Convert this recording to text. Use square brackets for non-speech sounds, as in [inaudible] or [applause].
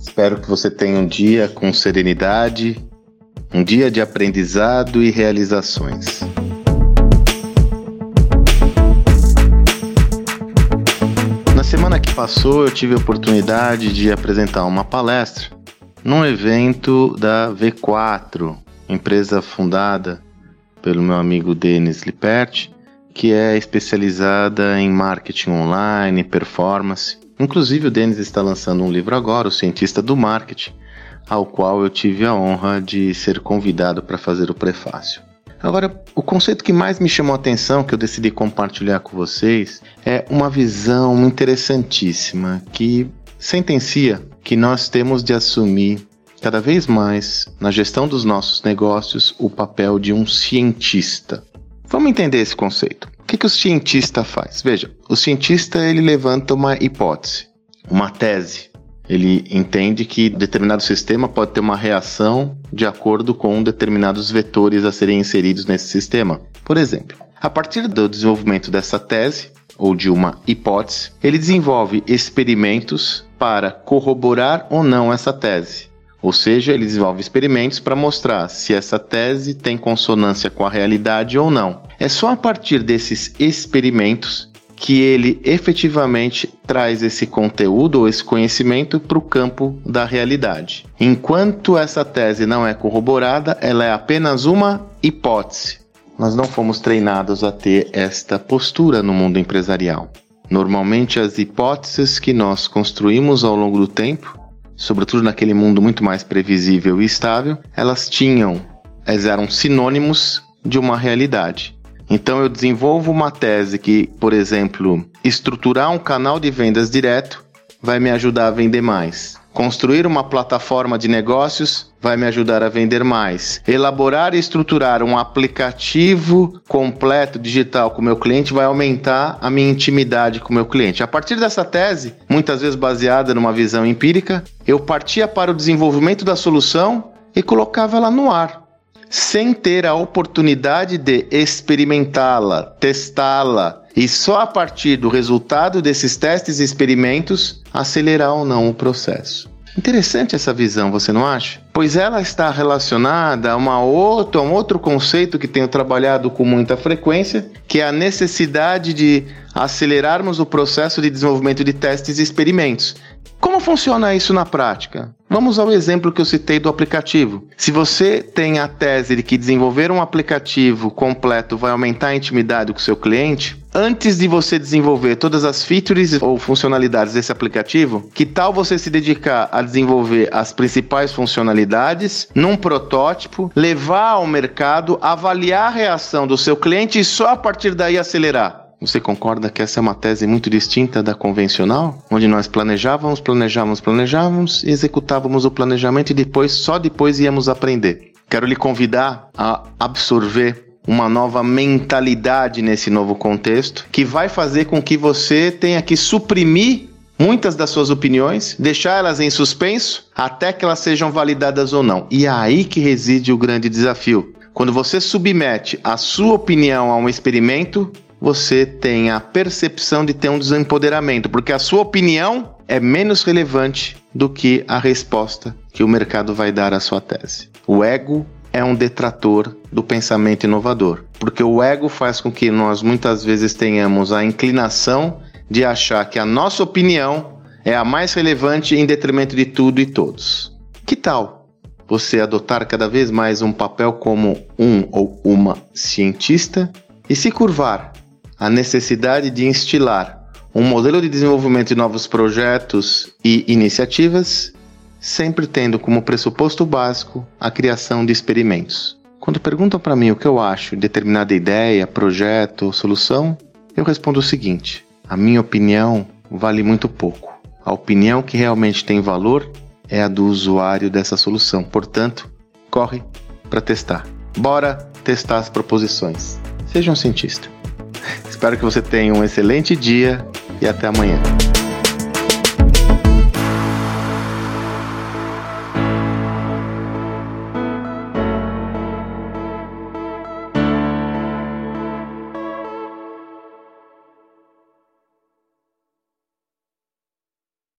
Espero que você tenha um dia com serenidade, um dia de aprendizado e realizações. Na semana que passou, eu tive a oportunidade de apresentar uma palestra num evento da V4, empresa fundada pelo meu amigo Denis Lippert, que é especializada em marketing online, performance. Inclusive, o Denis está lançando um livro agora, O Cientista do Marketing, ao qual eu tive a honra de ser convidado para fazer o prefácio. Agora, o conceito que mais me chamou a atenção, que eu decidi compartilhar com vocês, é uma visão interessantíssima que sentencia que nós temos de assumir cada vez mais na gestão dos nossos negócios o papel de um cientista. Vamos entender esse conceito. O que, que o cientista faz? Veja, o cientista ele levanta uma hipótese, uma tese. Ele entende que determinado sistema pode ter uma reação de acordo com determinados vetores a serem inseridos nesse sistema. Por exemplo, a partir do desenvolvimento dessa tese, ou de uma hipótese, ele desenvolve experimentos para corroborar ou não essa tese. Ou seja, ele desenvolve experimentos para mostrar se essa tese tem consonância com a realidade ou não. É só a partir desses experimentos que ele efetivamente traz esse conteúdo ou esse conhecimento para o campo da realidade. Enquanto essa tese não é corroborada, ela é apenas uma hipótese. Nós não fomos treinados a ter esta postura no mundo empresarial. Normalmente, as hipóteses que nós construímos ao longo do tempo sobretudo naquele mundo muito mais previsível e estável, elas tinham, elas eram sinônimos de uma realidade. Então eu desenvolvo uma tese que, por exemplo, estruturar um canal de vendas direto vai me ajudar a vender mais. Construir uma plataforma de negócios vai me ajudar a vender mais. Elaborar e estruturar um aplicativo completo digital com o meu cliente vai aumentar a minha intimidade com o meu cliente. A partir dessa tese, muitas vezes baseada numa visão empírica, eu partia para o desenvolvimento da solução e colocava ela no ar, sem ter a oportunidade de experimentá-la, testá-la, e só a partir do resultado desses testes e experimentos acelerar ou não o processo. Interessante essa visão, você não acha? Pois ela está relacionada a, uma outra, a um outro conceito que tenho trabalhado com muita frequência, que é a necessidade de acelerarmos o processo de desenvolvimento de testes e experimentos. Como funciona isso na prática? Vamos ao exemplo que eu citei do aplicativo. Se você tem a tese de que desenvolver um aplicativo completo vai aumentar a intimidade com seu cliente, antes de você desenvolver todas as features ou funcionalidades desse aplicativo, que tal você se dedicar a desenvolver as principais funcionalidades num protótipo, levar ao mercado, avaliar a reação do seu cliente e só a partir daí acelerar? Você concorda que essa é uma tese muito distinta da convencional? Onde nós planejávamos, planejávamos, planejávamos, executávamos o planejamento e depois, só depois íamos aprender. Quero lhe convidar a absorver uma nova mentalidade nesse novo contexto, que vai fazer com que você tenha que suprimir muitas das suas opiniões, deixar elas em suspenso até que elas sejam validadas ou não. E é aí que reside o grande desafio. Quando você submete a sua opinião a um experimento, você tem a percepção de ter um desempoderamento, porque a sua opinião é menos relevante do que a resposta que o mercado vai dar à sua tese. O ego é um detrator do pensamento inovador, porque o ego faz com que nós muitas vezes tenhamos a inclinação de achar que a nossa opinião é a mais relevante em detrimento de tudo e todos. Que tal você adotar cada vez mais um papel como um ou uma cientista e se curvar a necessidade de instilar um modelo de desenvolvimento de novos projetos e iniciativas, sempre tendo como pressuposto básico a criação de experimentos. Quando perguntam para mim o que eu acho de determinada ideia, projeto ou solução, eu respondo o seguinte: a minha opinião vale muito pouco. A opinião que realmente tem valor é a do usuário dessa solução. Portanto, corre para testar. Bora testar as proposições. Seja um cientista. [laughs] Espero que você tenha um excelente dia e até amanhã.